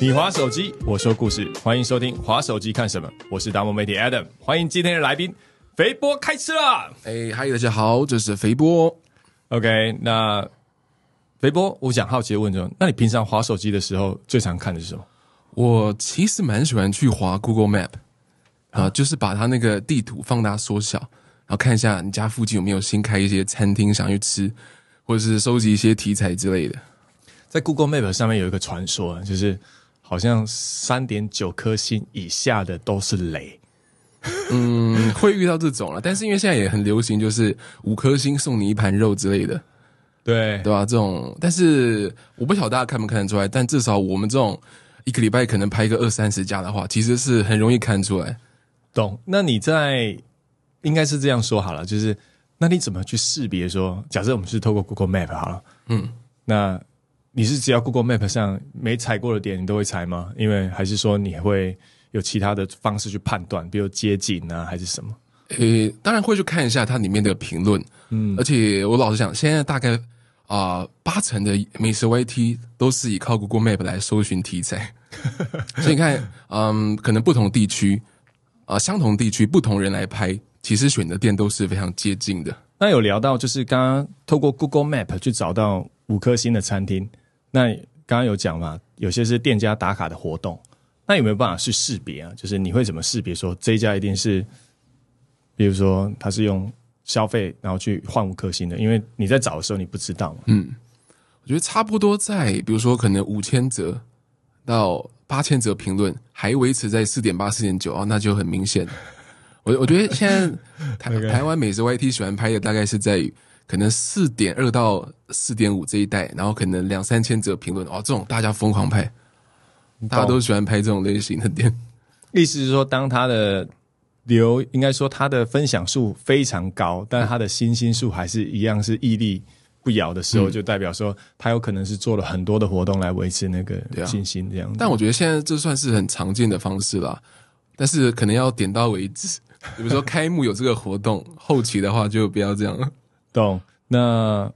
你划手机，我说故事，欢迎收听《划手机看什么》，我是达摩媒体 Adam，欢迎今天的来宾肥波开吃啦。哎，嗨，大家好，这是肥波。OK，那肥波，我想好奇的问说，那你平常划手机的时候最常看的是什么？我其实蛮喜欢去划 Google Map 啊、就是把它那个地图放大缩小，然后看一下你家附近有没有新开一些餐厅想去吃，或者是收集一些题材之类的。在 Google Map 上面有一个传说，就是好像三点九颗星以下的都是雷。嗯，会遇到这种了，但是因为现在也很流行，就是五颗星送你一盘肉之类的，对对吧？这种，但是我不晓得大家看不看得出来，但至少我们这种一个礼拜可能拍个二三十家的话，其实是很容易看出来。懂。那你在应该是这样说好了，就是那你怎么去识别说，假设我们是透过 Google Map 好了，嗯，那你是只要 Google Map 上没踩过的点，你都会踩吗？因为还是说你会有其他的方式去判断，比如街景啊，还是什么？呃，当然会去看一下它里面的评论，嗯，而且我老实讲，现在大概啊、八成的美食 YT 都是以靠 Google Map 来搜寻题材，所以你看，嗯，可能不同地区啊、相同地区不同人来拍，其实选的店都是非常接近的。那有聊到就是刚刚透过 Google Map 去找到五颗星的餐厅，那刚刚有讲嘛，有些是店家打卡的活动，那有没有办法去识别啊？就是你会怎么识别说这一家一定是，比如说他是用消费然后去换五颗星的，因为你在找的时候你不知道嘛。我觉得差不多在，比如说可能五千折到八千折评论，还维持在四点八、四点九哦，那就很明显。我我觉得现在台 台湾美食 YT 喜欢拍的大概是在于可能四点二到四点五这一带，然后可能两三千则评论哦，这种大家疯狂拍，大家都喜欢拍这种类型的店。意思是说，当他的流应该说他的分享数非常高，但他的星星数还是一样是屹立不摇的时候，就代表说他有可能是做了很多的活动来维持那个对啊星星这样子。但我觉得现在这算是很常见的方式啦，但是可能要点到为止。比如说开幕有这个活动，后期的话就不要这样了。懂？那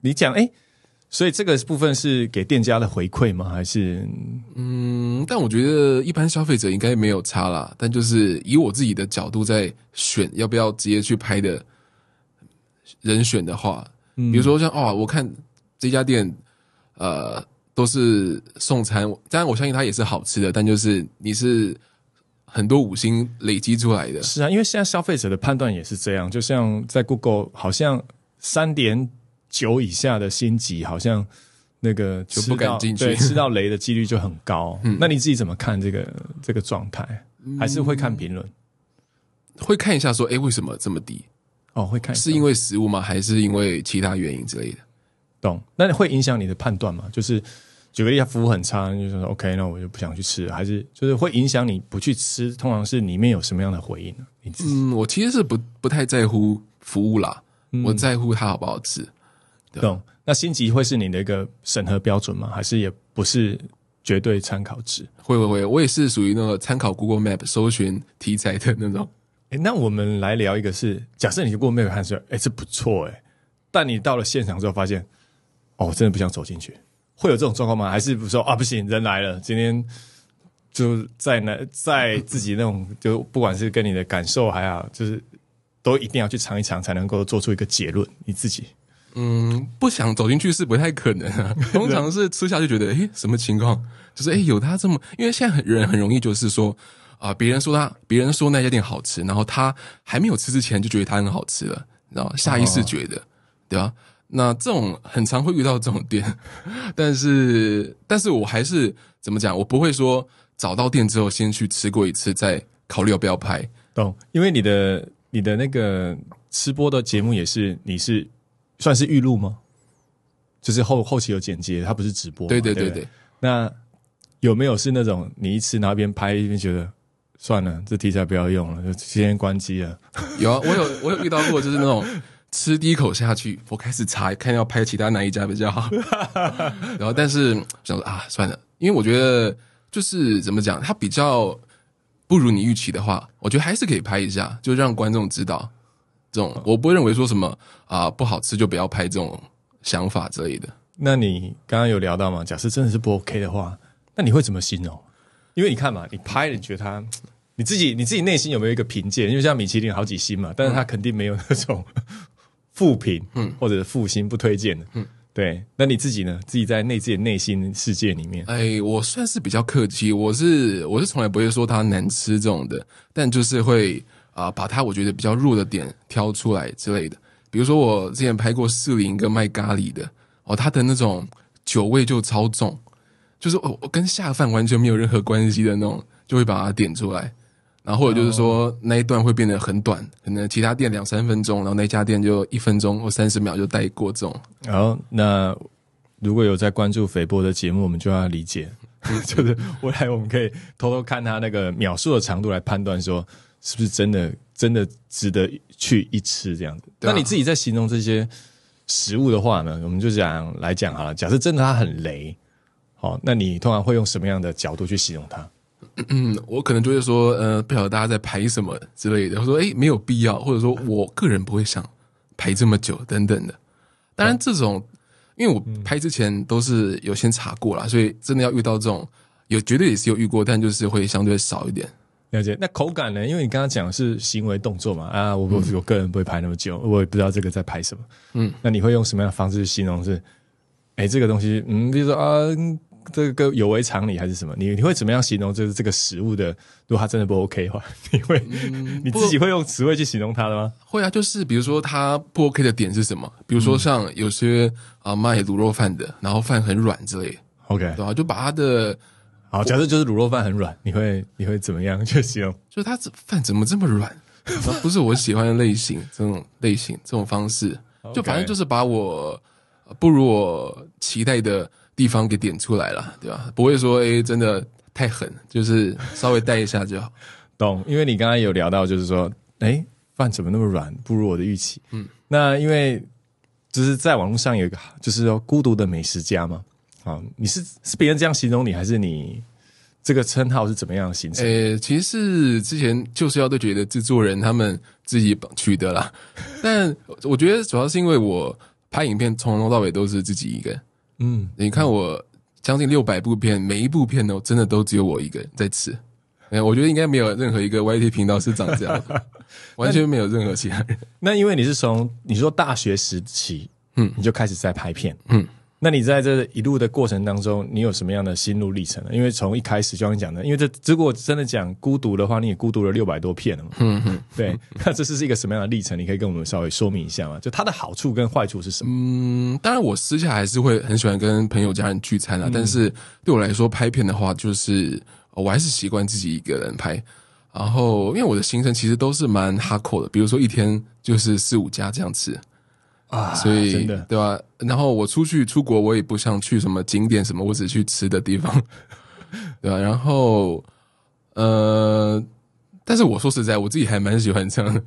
你讲哎，所以这个部分是给店家的回馈吗？还是嗯，但我觉得一般消费者应该没有差啦。但就是以我自己的角度在选要不要直接去拍的人选的话，比如说像哦，我看这家店呃都是送餐，当然我相信它也是好吃的，但就是你是很多五星累积出来的，是啊？因为现在消费者的判断也是这样，就像在 Google 好像三点九以下的星级，好像那个就不敢进去对，吃到雷的几率就很高。那你自己怎么看这个这个状态？还是会看评论？会看一下说，哎，为什么这么低？哦，会看是因为食物吗？还是因为其他原因之类的？懂？那会影响你的判断吗？就是举个例，他服务很差，你就说 OK，那我就不想去吃了，还是就是会影响你不去吃？通常是里面有什么样的回应呢？嗯，我其实是不不太在乎服务啦，我在乎它好不好吃。懂？那星级会是你的一个审核标准吗？还是也不是绝对参考值？会会会，我也是属于那个参考 Google Map 搜寻题材的那种。诶，那我们来聊一个是，假设你 Google Map 看出来，哎，这不错哎，但你到了现场之后发现，哦，真的不想走进去，会有这种状况吗？还是说啊，不行，人来了，今天就在那在自己那种，就不管是跟你的感受还好，就是都一定要去尝一尝，才能够做出一个结论。你自己嗯，不想走进去是不太可能啊。通常是吃下就觉得，诶，什么情况？就是诶，有他这么，因为现在很人很容易就是说啊，别、人说他，别人说那家店好吃，然后他还没有吃之前就觉得它很好吃了，你知道吗？下意识觉得，对吧？那这种很常会遇到这种店，但 是但是我还是怎么讲？我不会说找到店之后先去吃过一次，再考虑要不要拍。懂？因为你的你的那个吃播的节目也是，你是算是预录吗？就是后后期有剪接，它不是直播嘛。对不对对对对，那有没有是那种你一吃然后一边拍一边觉得算了，这题材不要用了，就先关机了？有啊，我有我有遇到过，就是那种吃第一口下去，我开始查看要拍其他哪一家比较好，然后但是想说啊，算了，因为我觉得就是怎么讲，它比较不如你预期的话，我觉得还是可以拍一下，就让观众知道这种，我不会认为说什么啊不好吃就不要拍这种想法之类的。那你刚刚有聊到吗？假设真的是不 OK 的话，那你会怎么形容？因为你看嘛，你拍了，你觉得它，你自己你自己内心有没有一个评鉴？因为像米其林好几星嘛，但是它肯定没有那种负评，嗯，或者负心不推荐的，嗯，对。那你自己呢？自己在内自己内心世界里面，哎，我算是比较客气，我是我是从来不会说它难吃这种的，但就是会啊，把它我觉得比较弱的点挑出来之类的。比如说我之前拍过四零跟卖咖喱的，哦，它的那种酒味就超重。就是我我跟下饭完全没有任何关系的那种，就会把它点出来，然后或者就是说那一段会变得很短，可能其他店两三分钟，然后那家店就一分钟或三十秒就带过这种。好，那如果有在关注肥波的节目，我们就要理解，就是未来我们可以偷偷看他那个秒数的长度来判断，说是不是真的真的值得去一吃这样子。那你自己在形容这些食物的话呢？我们就讲来讲好了，假设真的它很雷。好，那你通常会用什么样的角度去形容它？嗯，我可能就会说，呃，不晓得大家在排什么之类的。我说，哎，没有必要，或者说我个人不会想排这么久等等的。当然，这种因为我拍之前都是有先查过了，所以真的要遇到这种，有绝对也是有遇过，但就是会相对少一点。了解。那口感呢？因为你刚刚讲的是行为动作嘛，啊，我我我个人不会拍那么久，我也不知道这个在拍什么。嗯，那你会用什么样的方式去形容？是，哎，这个东西，嗯，比如说啊。这个有违常理还是什么？你你会怎么样形容？就是这个食物的，如果它真的不 OK 的话，你会你自己会用词汇去形容它的吗？会啊，就是比如说它不 OK 的点是什么？比如说像有些啊卖卤肉饭的，然后饭很软之类，OK 对吧？就把它的好，假设就是卤肉饭很软，你会你会怎么样去形容？就是它这饭怎么这么软？不是我喜欢的类型，这种类型这种方式，就反正就是把我不如我期待的。地方给点出来了，对吧？不会说哎，真的太狠，就是稍微带一下就好。懂？因为你刚刚有聊到，就是说，哎，饭怎么那么软，不如我的预期。嗯，那因为就是在网络上有一个，就是说孤独的美食家嘛。啊，你是是别人这样形容你，还是你这个称号是怎么样形成？呃，其实是之前就是要对觉得制作人他们自己取得了，但我觉得主要是因为我拍影片从头到尾都是自己一个人。嗯，你看我将近六百部片，每一部片呢，真的都只有我一个人在吃。哎，我觉得应该没有任何一个 YT 频道是长这样的，完全没有任何其他人。那因为你是从你说大学时期，嗯，你就开始在拍片，嗯。那你在这一路的过程当中，你有什么样的心路历程呢？因为从一开始就像你讲的，因为这如果真的讲孤独的话，你也孤独了六百多片了嘛。嗯嗯，对。那这是一个什么样的历程？你可以跟我们稍微说明一下吗？就它的好处跟坏处是什么？嗯，当然我私下还是会很喜欢跟朋友家人聚餐啊。但是对我来说，拍片的话，就是我还是习惯自己一个人拍。然后，因为我的行程其实都是蛮哈扣的，比如说一天就是四五家这样吃。啊，所以真的对吧？然后我出去出国，我也不想去什么景点什么，我只去吃的地方，对吧？然后呃，但是我说实在，我自己还蛮喜欢这样的，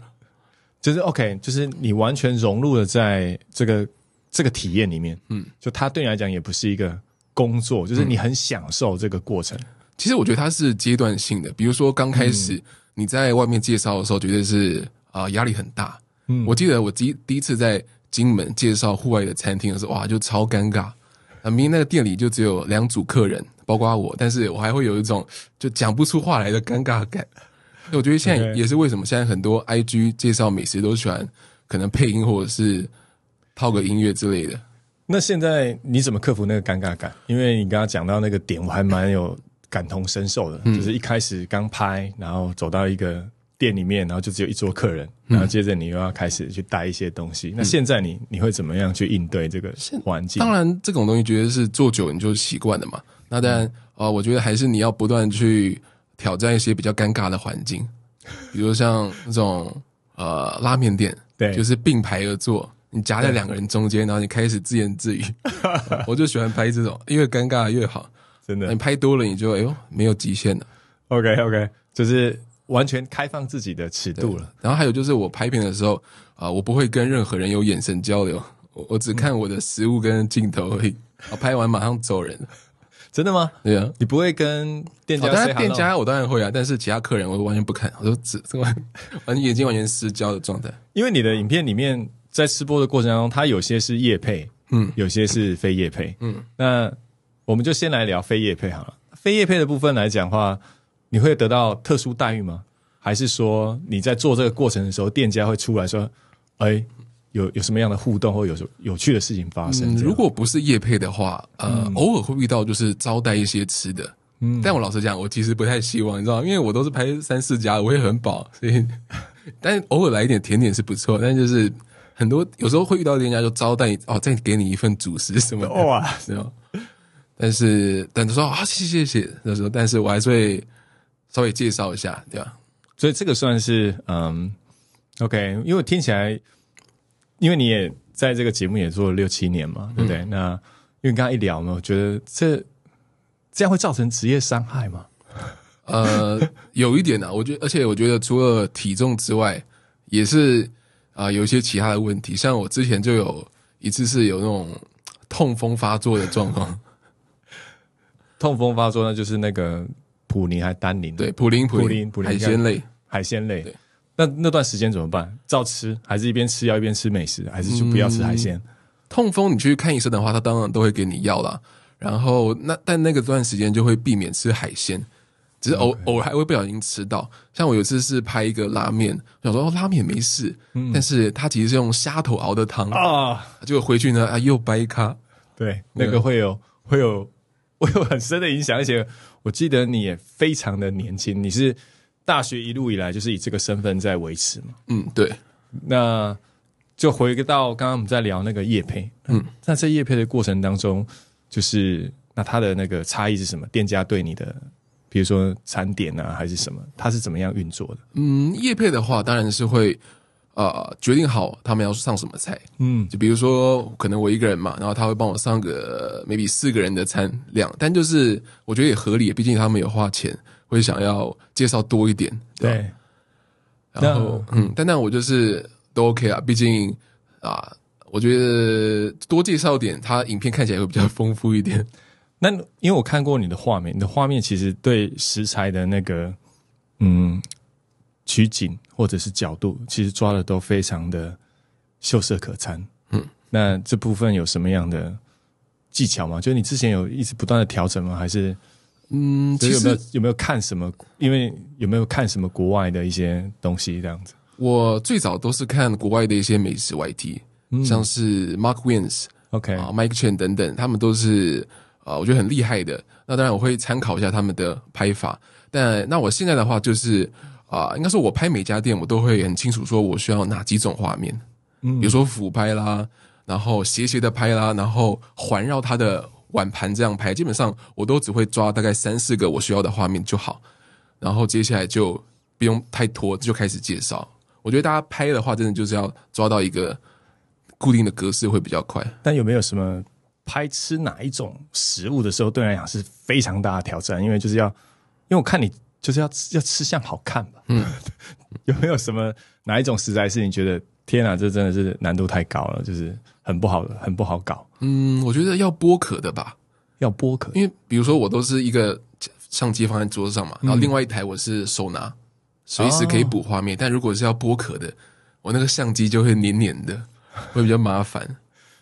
就是 OK，就是你完全融入了在这个这个体验里面，嗯，就它对你来讲也不是一个工作，就是你很享受这个过程。其实我觉得它是阶段性的，比如说刚开始你在外面介绍的时候，绝对是啊压力很大。嗯，我记得我第第一次在。金门介绍户外的餐厅的时候，哇，就超尴尬。啊，明明那个店里就只有两组客人，包括我，但是我还会有一种就讲不出话来的尴尬感。我觉得现在也是为什么现在很多 IG 介绍美食都喜欢可能配音或者是套个音乐之类的。那现在你怎么克服那个尴尬感？因为你刚刚讲到那个点，我还蛮有感同身受的，就是一开始刚拍，然后走到一个。店里面，然后就只有一桌客人，然后接着你又要开始去带一些东西。那现在你你会怎么样去应对这个环境？当然，这种东西绝对是做久你就习惯了嘛。那当然啊，我觉得还是你要不断去挑战一些比较尴尬的环境，比如像那种呃拉面店，对，就是并排而坐，你夹在两个人中间，然后你开始自言自语。我就喜欢拍这种，越尴尬越好，真的。你拍多了，你就哎呦没有极限了。OK OK，就是。完全开放自己的尺度了。然后还有就是，我拍片的时候啊，我不会跟任何人有眼神交流，我我只看我的食物跟镜头而已。我 拍完马上走人。真的吗？对啊，你不会跟店家？当然店家我当然会啊，但是其他客人我完全不看，我都只 完完眼睛完全失焦的状态。因为你的影片里面在吃播的过程当中，它有些是夜配，嗯，有些是非夜配，嗯。那我们就先来聊非夜配好了。非夜配的部分来讲的话，你会得到特殊待遇吗？还是说你在做这个过程的时候，店家会出来说，哎，有有什么样的互动或有什有趣的事情发生？嗯，如果不是业配的话，呃，偶尔会遇到就是招待一些吃的。嗯，但我老实讲，我其实不太希望，你知道，因为我都是拍三四家，我也很饱，所以，但偶尔来一点甜点是不错。但就是很多有时候会遇到店家就招待哦，再给你一份主食什么的，哇，是吗？但是但是说啊，谢谢谢谢，那时候，但是我还是会稍微介绍一下，对吧？所以这个算是嗯，OK，因为听起来，因为你也在这个节目也做了六七年嘛，对不对？那因为刚刚一聊呢，我觉得这这样会造成职业伤害吗？呃，有一点呢，我觉得，而且我觉得除了体重之外，也是啊，有一些其他的问题。像我之前就有一次是有那种痛风发作的状况。痛风发作，那就是那个普林还丹宁？对，普林普林海鲜类，海鲜类。那那段时间怎么办？照吃，还是一边吃药一边吃美食，还是就不要吃海鲜？痛风你去看医生的话，他当然都会给你药啦。然后那但那个段时间就会避免吃海鲜，只是偶偶尔还会不小心吃到。像我有一次是拍一个拉面，想说拉面没事，但是他其实是用虾头熬的汤啊，就回去呢啊又掰咖，对，那个会有会有。会有很深的影响，而且我记得你也非常的年轻，你是大学一路以来就是以这个身份在维持嘛？嗯，对。那就回到刚刚我们在聊那个叶配，嗯，那在叶配的过程当中，就是那它的那个差异是什么？店家对你的，比如说餐点啊，还是什么，它是怎么样运作的？嗯，叶配的话，当然是会。呃，决定好他们要上什么菜，嗯，就比如说可能我一个人嘛，然后他会帮我上个 maybe 四个人的餐量，但就是我觉得也合理，毕竟他们有花钱，会想要介绍多一点，对。然后，嗯，但那我就是都 OK 啊，毕竟啊，我觉得多介绍点，他影片看起来会比较丰富一点。那因为我看过你的画面，你的画面其实对食材的那个，嗯。取景或者是角度，其实抓的都非常的秀色可餐。嗯，那这部分有什么样的技巧吗？就是你之前有一直不断的调整吗？还是嗯，有没有有没有看什么？因为有没有看什么国外的一些东西这样子？我最早都是看国外的一些美食 YT，像是 Mark Wins、OK 啊 Mike Chen 等等，他们都是啊，我觉得很厉害的。那当然我会参考一下他们的拍法，但那我现在的话就是。啊，应该说，我拍每家店，我都会很清楚，说我需要哪几种画面，嗯，比如说俯拍啦，然后斜斜的拍啦，然后环绕它的碗盘这样拍，基本上我都只会抓大概三四个我需要的画面就好，然后接下来就不用太拖，就开始介绍。我觉得大家拍的话，真的就是要抓到一个固定的格式会比较快。但有没有什么拍吃哪一种食物的时候，对来讲是非常大的挑战？因为就是要，因为我看你。就是要吃要吃相好看吧？嗯，有没有什么哪一种食材是你觉得天啊，这真的是难度太高了，就是很不好，很不好搞？嗯，我觉得要剥壳的吧，要剥壳，因为比如说我都是一个相机放在桌子上嘛，然后另外一台我是手拿，随时可以补画面。但如果是要剥壳的，我那个相机就会黏黏的，会比较麻烦。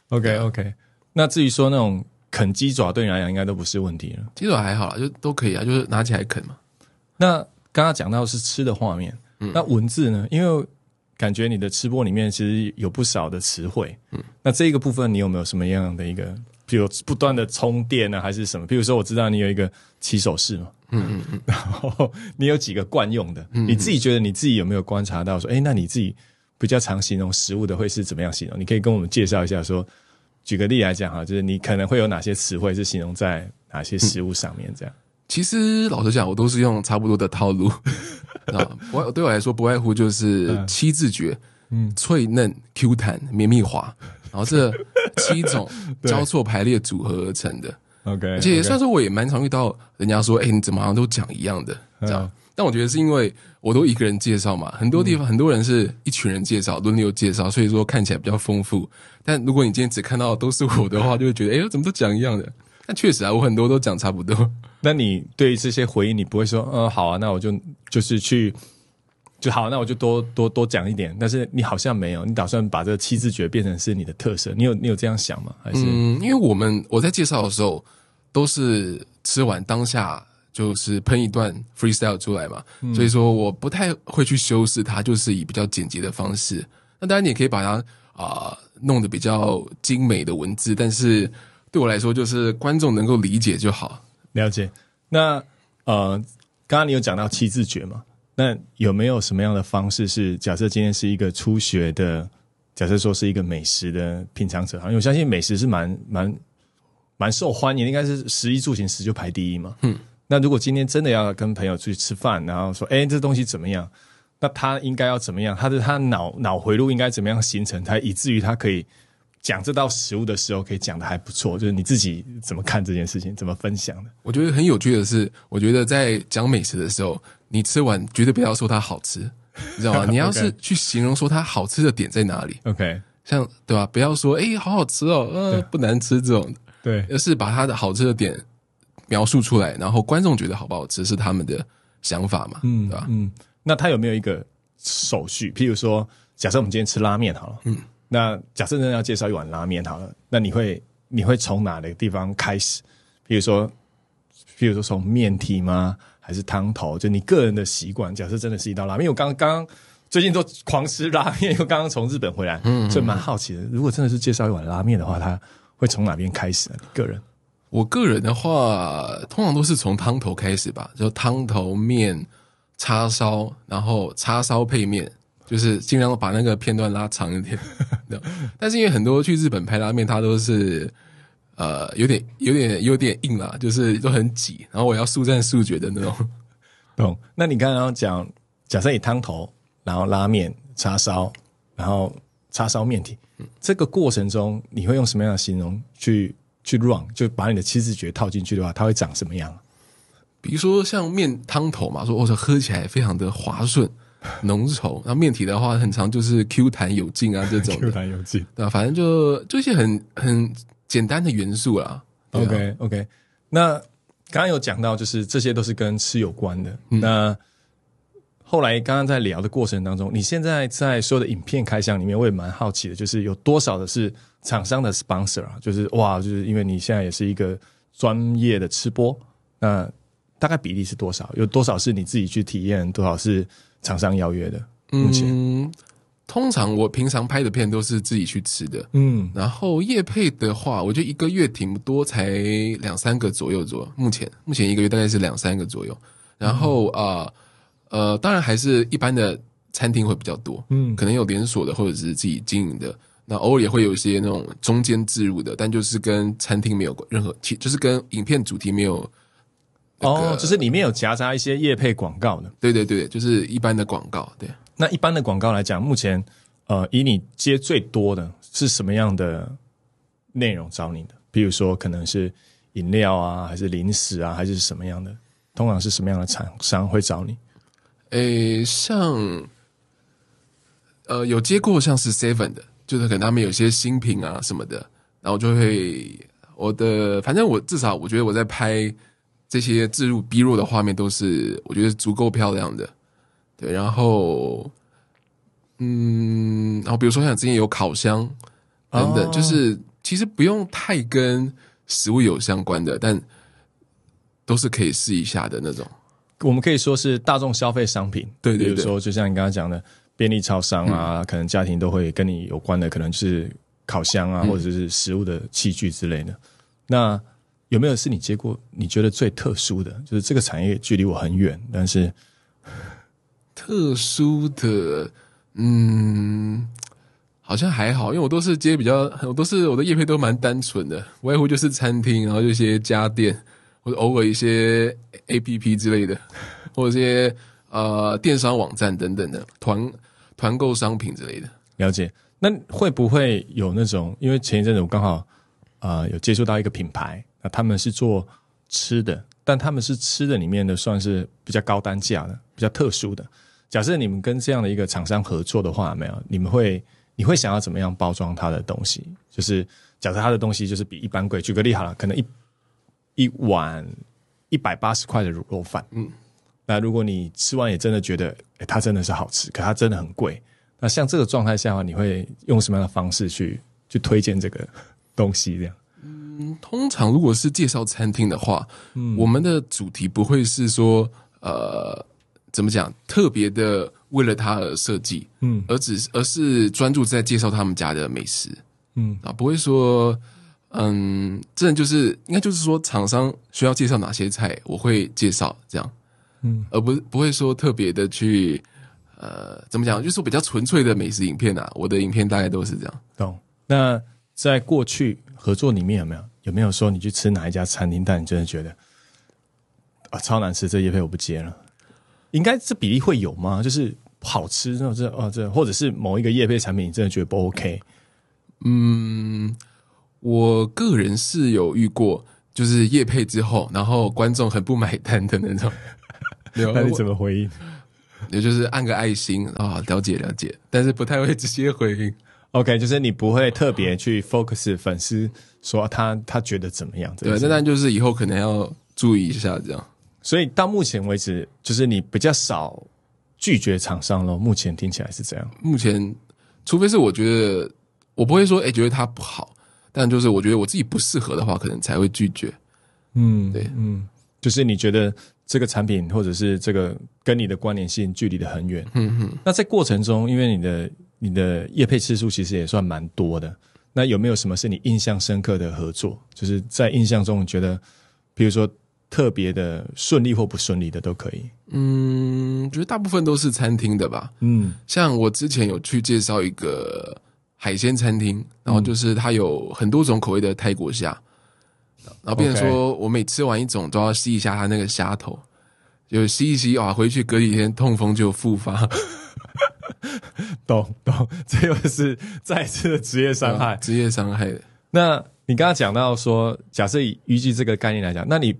OK OK，那至于说那种啃鸡爪，对你来讲应该都不是问题了。鸡爪还好啦，就都可以啊，就是拿起来啃嘛。那刚刚讲到是吃的画面，那文字呢？因为感觉你的吃播里面其实有不少的词汇，嗯，那这一个部分你有没有什么样的一个，比如不断的充电呢，还是什么？比如说我知道你有一个起手式嘛，嗯嗯嗯，然后你有几个惯用的，你自己觉得你自己有没有观察到说，哎，那你自己比较常形容食物的会是怎么样形容？你可以跟我们介绍一下，说举个例来讲哈，就是你可能会有哪些词汇是形容在哪些食物上面这样。其实老实讲，我都是用差不多的套路 啊。我对我来说，不外乎就是七字诀：嗯，脆嫩、Q 弹、绵密滑。然后这 七种交错排列组合而成的。OK，而且虽然说我也蛮常遇到人家说：“哎，你怎么好像都讲一样的？”这样。但我觉得是因为我都一个人介绍嘛，很多地方很多人是一群人介绍，轮流介绍，所以说看起来比较丰富。但如果你今天只看到都是我的话，就会觉得：“哎，怎么都讲一样的？”但确实啊，我很多都讲差不多。那你对这些回应，你不会说，嗯，好啊，那我就就是去就好，那我就多多多讲一点。但是你好像没有，你打算把这个七字诀变成是你的特色？你有你有这样想吗？还是嗯，因为我们我在介绍的时候都是吃完当下就是喷一段 freestyle 出来嘛，所以说我不太会去修饰它，就是以比较简洁的方式。那当然你也可以把它啊、弄得比较精美的文字，但是对我来说，就是观众能够理解就好。了解。那呃，刚刚你有讲到七字诀嘛？那有没有什么样的方式是，假设今天是一个初学的，假设说是一个美食的品尝者，因为我相信美食是蛮蛮蛮受欢迎的，应该是食衣住行食就排第一嘛。嗯。那如果今天真的要跟朋友出去吃饭，然后说，哎，这东西怎么样？那他应该要怎么样？他的他脑脑回路应该怎么样形成，他以至于他可以讲这道食物的时候，可以讲的还不错。就是你自己怎么看这件事情，怎么分享的？我觉得很有趣的是，我觉得在讲美食的时候，你吃完绝对不要说它好吃，你知道吗？你要是去形容说它好吃的点在哪里，OK，像对吧？不要说哎、好好吃哦，呃，不难吃这种，对，而是把它的好吃的点描述出来，然后观众觉得好不好吃是他们的想法嘛，嗯，对吧？嗯，那他有没有一个手续？譬如说，假设我们今天吃拉面好了，嗯，那假设真的要介绍一碗拉面好了，那你会你会从哪个地方开始？比如说，比如说从面体吗？还是汤头？就你个人的习惯。假设真的是一道拉面，因为我刚刚最近都狂吃拉面，因为刚刚从日本回来，嗯，所以蛮好奇的。如果真的是介绍一碗拉面的话，他会从哪边开始呢？你个人我个人的话，通常都是从汤头开始吧，就汤头面、叉烧，然后叉烧配面，就是尽量把那个片段拉长一点。但是因为很多去日本拍拉面，它都是呃有点有点有点硬啦，就是都很挤，然后我要速战速决的那种。懂？那你刚刚讲，假设你汤头，然后拉面、叉烧，然后叉烧面体，这个过程中，你会用什么样的形容去去 run？就把你的七字诀套进去的话，它会长什么样？比如说像面汤头嘛，说我说喝起来非常的滑顺、浓稠，然后面体的话，很常就是 Q 弹有劲啊这种 Q，弹有劲。对啊、反正就就一些很很简单的元素啦。啊 OK OK，那刚刚有讲到，就是这些都是跟吃有关的。那后来刚刚在聊的过程当中，你现在在所有的影片开箱里面，我也蛮好奇的，就是有多少的是厂商的 sponsor 啊？就是哇，就是因为你现在也是一个专业的吃播，那大概比例是多少？有多少是你自己去体验，多少是厂商邀约的？目前，嗯，通常我平常拍的片都是自己去吃的，嗯然后夜配的话，我觉得一个月挺多，才两三个左右左右。目前目前一个月大概是两三个左右。然后啊呃当然还是一般的餐厅会比较多，嗯可能有连锁的或者是自己经营的。那偶尔也会有一些那种中间置入的，但就是跟餐厅没有任何，其就是跟影片主题没有。那个哦，就是里面有夹杂一些业配广告的。对对对，就是一般的广告，对。那一般的广告来讲，目前呃，以你接最多的是什么样的内容找你的？比如说，可能是饮料啊，还是零食啊，还是什么样的？通常是什么样的厂商会找你？诶，像呃有接过像是 Seven 的，就是可能他们有些新品啊什么的，然后就会我的反正我至少我觉得我在拍这些置入 B 弱的画面都是我觉得足够漂亮的，对，然后嗯，然后比如说像之前有烤箱等等，哦。就是其实不用太跟食物有相关的，但都是可以试一下的那种。我们可以说是大众消费商品，对对对。比如说就像你刚刚讲的便利超商啊，可能家庭都会跟你有关的，可能是烤箱啊，或者是食物的器具之类的。那有没有是你接过你觉得最特殊的？就是这个产业距离我很远，但是特殊的，嗯，好像还好，因为我都是接比较，我都是我的业配都蛮单纯的，无外乎就是餐厅，然后就一些家电，或者偶尔一些 A P P 之类的，或者一些呃电商网站等等的团团购商品之类的。了解。那会不会有那种？因为前一阵子我刚好啊、呃有接触到一个品牌，那他们是做吃的，但他们是吃的里面的算是比较高单价的、比较特殊的。假设你们跟这样的一个厂商合作的话，没有你们会你会想要怎么样包装他的东西？就是假设他的东西就是比一般贵，举个例好了，可能一一碗一百八十块的卤肉饭，嗯，那如果你吃完也真的觉得，哎，它真的是好吃，可它真的很贵。那像这个状态下的话，你会用什么样的方式去去推荐这个东西？这样通常如果是介绍餐厅的话，嗯，我们的主题不会是说呃怎么讲特别的为了它而设计，嗯。而只是而是专注在介绍他们家的美食。嗯。啊，不会说嗯，真的就是应该就是说厂商需要介绍哪些菜，我会介绍这样，嗯，而不不会说特别的去呃怎么讲，就是说比较纯粹的美食影片啊，我的影片大概都是这样。懂。那在过去合作里面有没有有没有说你去吃哪一家餐厅，但你真的觉得啊超难吃，这叶配我不接了？应该这比例会有吗？就是好吃那种这哦这，或者是某一个叶配产品你真的觉得不 OK？嗯，我个人是有遇过，就是夜配之后，然后观众很不买单的那种。有，那你怎么回应也就是按个爱心啊、了解了解，但是不太会直接回应。？OK，就是你不会特别去 focus 粉丝说他他觉得怎么样？对，那但就是以后可能要注意一下，这样。所以到目前为止，就是你比较少拒绝厂商咯。目前听起来是这样。目前，除非是我觉得我不会说，哎、觉得它不好，但就是我觉得我自己不适合的话，可能才会拒绝。嗯，对嗯，就是你觉得这个产品或者是这个跟你的关联性距离的很远。嗯哼，那在过程中，因为你的你的业配次数其实也算蛮多的，那有没有什么是你印象深刻的合作？就是在印象中你觉得，比如说特别的顺利或不顺利的都可以。嗯，觉得大部分都是餐厅的吧。嗯像我之前有去介绍一个海鲜餐厅，然后就是它有很多种口味的泰国虾，然后变成说我每吃完一种都要吸一下它那个虾头，就吸一吸啊，回去隔几天痛风就复发，懂懂，这又是再次的职业伤害。职业伤害的。那你刚刚讲到说，假设以预计这个概念来讲，那你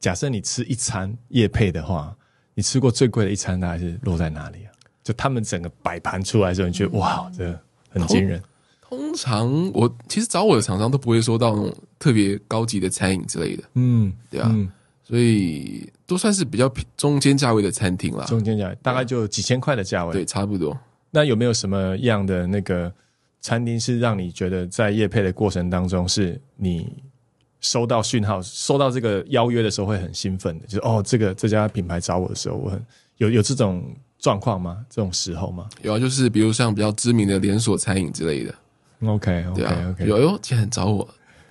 假设你吃一餐夜配的话，你吃过最贵的一餐大概是落在哪里啊？就他们整个摆盘出来的时候，你觉得哇，这很惊人。通常我其实找我的厂商都不会说到那种特别高级的餐饮之类的，嗯，对啊，嗯，所以都算是比较中间价位的餐厅啦。中间价大概就几千块的价位。对，，差不多。那有没有什么样的那个餐厅是让你觉得在夜配的过程当中，是你收到讯号、收到这个邀约的时候会很兴奋的？就是哦，这个这家品牌找我的时候，我很有有这种状况吗？这种时候吗有啊，就是比如像比较知名的连锁餐饮之类的，？OK 对 OK 啊 OK，有哟，既然找我，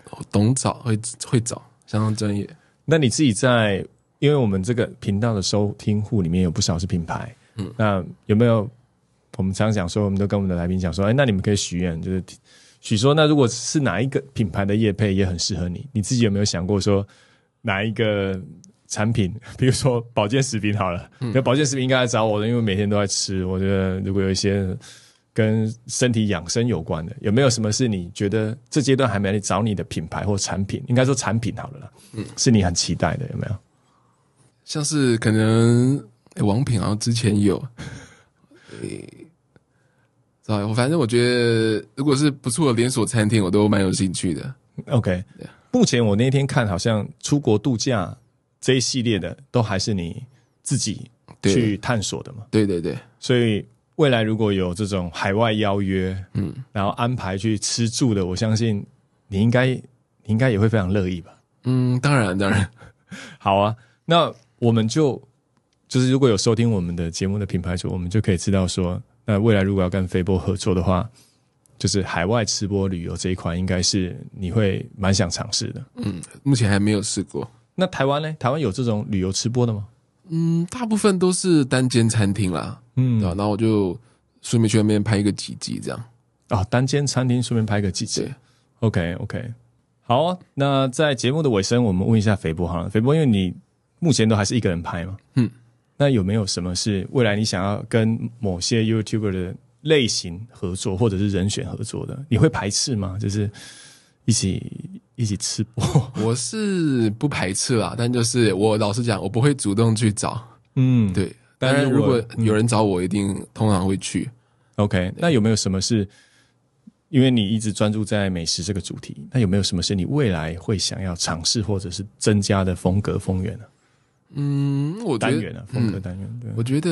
我懂找，会会找，相当专业。那你自己在，因为我们这个频道的收听户里面有不少是品牌，嗯，那有没有我们常常讲说，我们都跟我们的来宾讲说，哎，那你们可以许愿，就是许说，那如果是哪一个品牌的业配也很适合你，你自己有没有想过说哪一个产品，比如说保健食品好了，那、保健食品应该来找我的，因为每天都在吃，我觉得如果有一些。跟身体养生有关的，有没有什么是你觉得这阶段还没来找你的品牌或产品？应该说产品好了啦，嗯，是你很期待的，有没有？像是可能、诶王品好像之前有，诶、啊，我反正我觉得如果是不错的连锁餐厅，我都蛮有兴趣的。OK，目前我那天看好像出国度假这一系列的都还是你自己去探索的嘛，对对对，所以未来如果有这种海外邀约，嗯，然后安排去吃住的，我相信你应该你应该也会非常乐意吧。嗯，当然当然，好啊，那我们就就是如果有收听我们的节目的品牌主，我们就可以知道说，那未来如果要跟飞波合作的话，就是海外吃播旅游这一块，应该是你会蛮想尝试的。嗯，目前还没有试过。那台湾呢？台湾有这种旅游吃播的吗？嗯，大部分都是单间餐厅啦，嗯对吧、然后我就顺便去那边拍一个几集这样。哦，单间餐厅顺便拍个记者对。OK OK，好啊。那在节目的尾声，我们问一下肥波好了。肥波，因为你目前都还是一个人拍嘛，嗯，那有没有什么是未来你想要跟某些 YouTuber 的类型合作，或者是人选合作的？你会排斥吗？就是一起一起吃播？我是不排斥啦，但就是我老实讲，我不会主动去找。嗯，对，但是我但是如果有人找我，一定通常会去。OK，那有没有什么是，因为你一直专注在美食这个主题，那有没有什么是你未来会想要尝试或者是增加的风格风源呢、嗯，我觉得单元啊，风格单元，对，我觉得，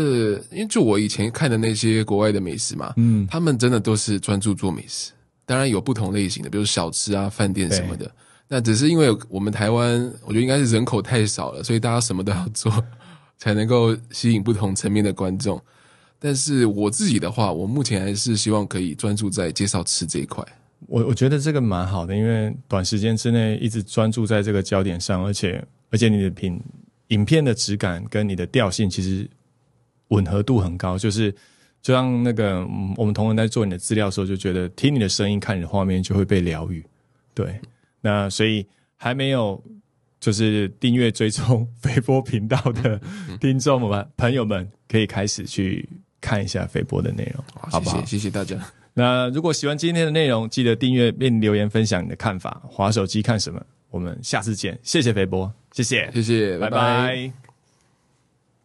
因为就我以前看的那些国外的美食嘛，嗯他们真的都是专注做美食，当然有不同类型的，比如小吃啊、饭店什么的。那只是因为我们台湾，我觉得应该是人口太少了，所以大家什么都要做，才能够吸引不同层面的观众。但是我自己的话，我目前还是希望可以专注在介绍吃这一块。我我觉得这个蛮好的，因为短时间之内一直专注在这个焦点上，而且而且你的品影片的质感跟你的调性其实吻合度很高，就是就像那个嗯我们同仁在做你的资料的时候，就觉得听你的声音、看你的画面就会被疗愈。对，那所以还没有就是订阅追踪 飞波频道的听众们、朋友们，可以开始去看一下飞波的内容，好不好？谢谢谢谢大家。那如果喜欢今天的内容，记得订阅并留言分享你的看法。划手机看什么？我们下次见，谢谢肥波，谢谢，谢谢，拜拜。拜拜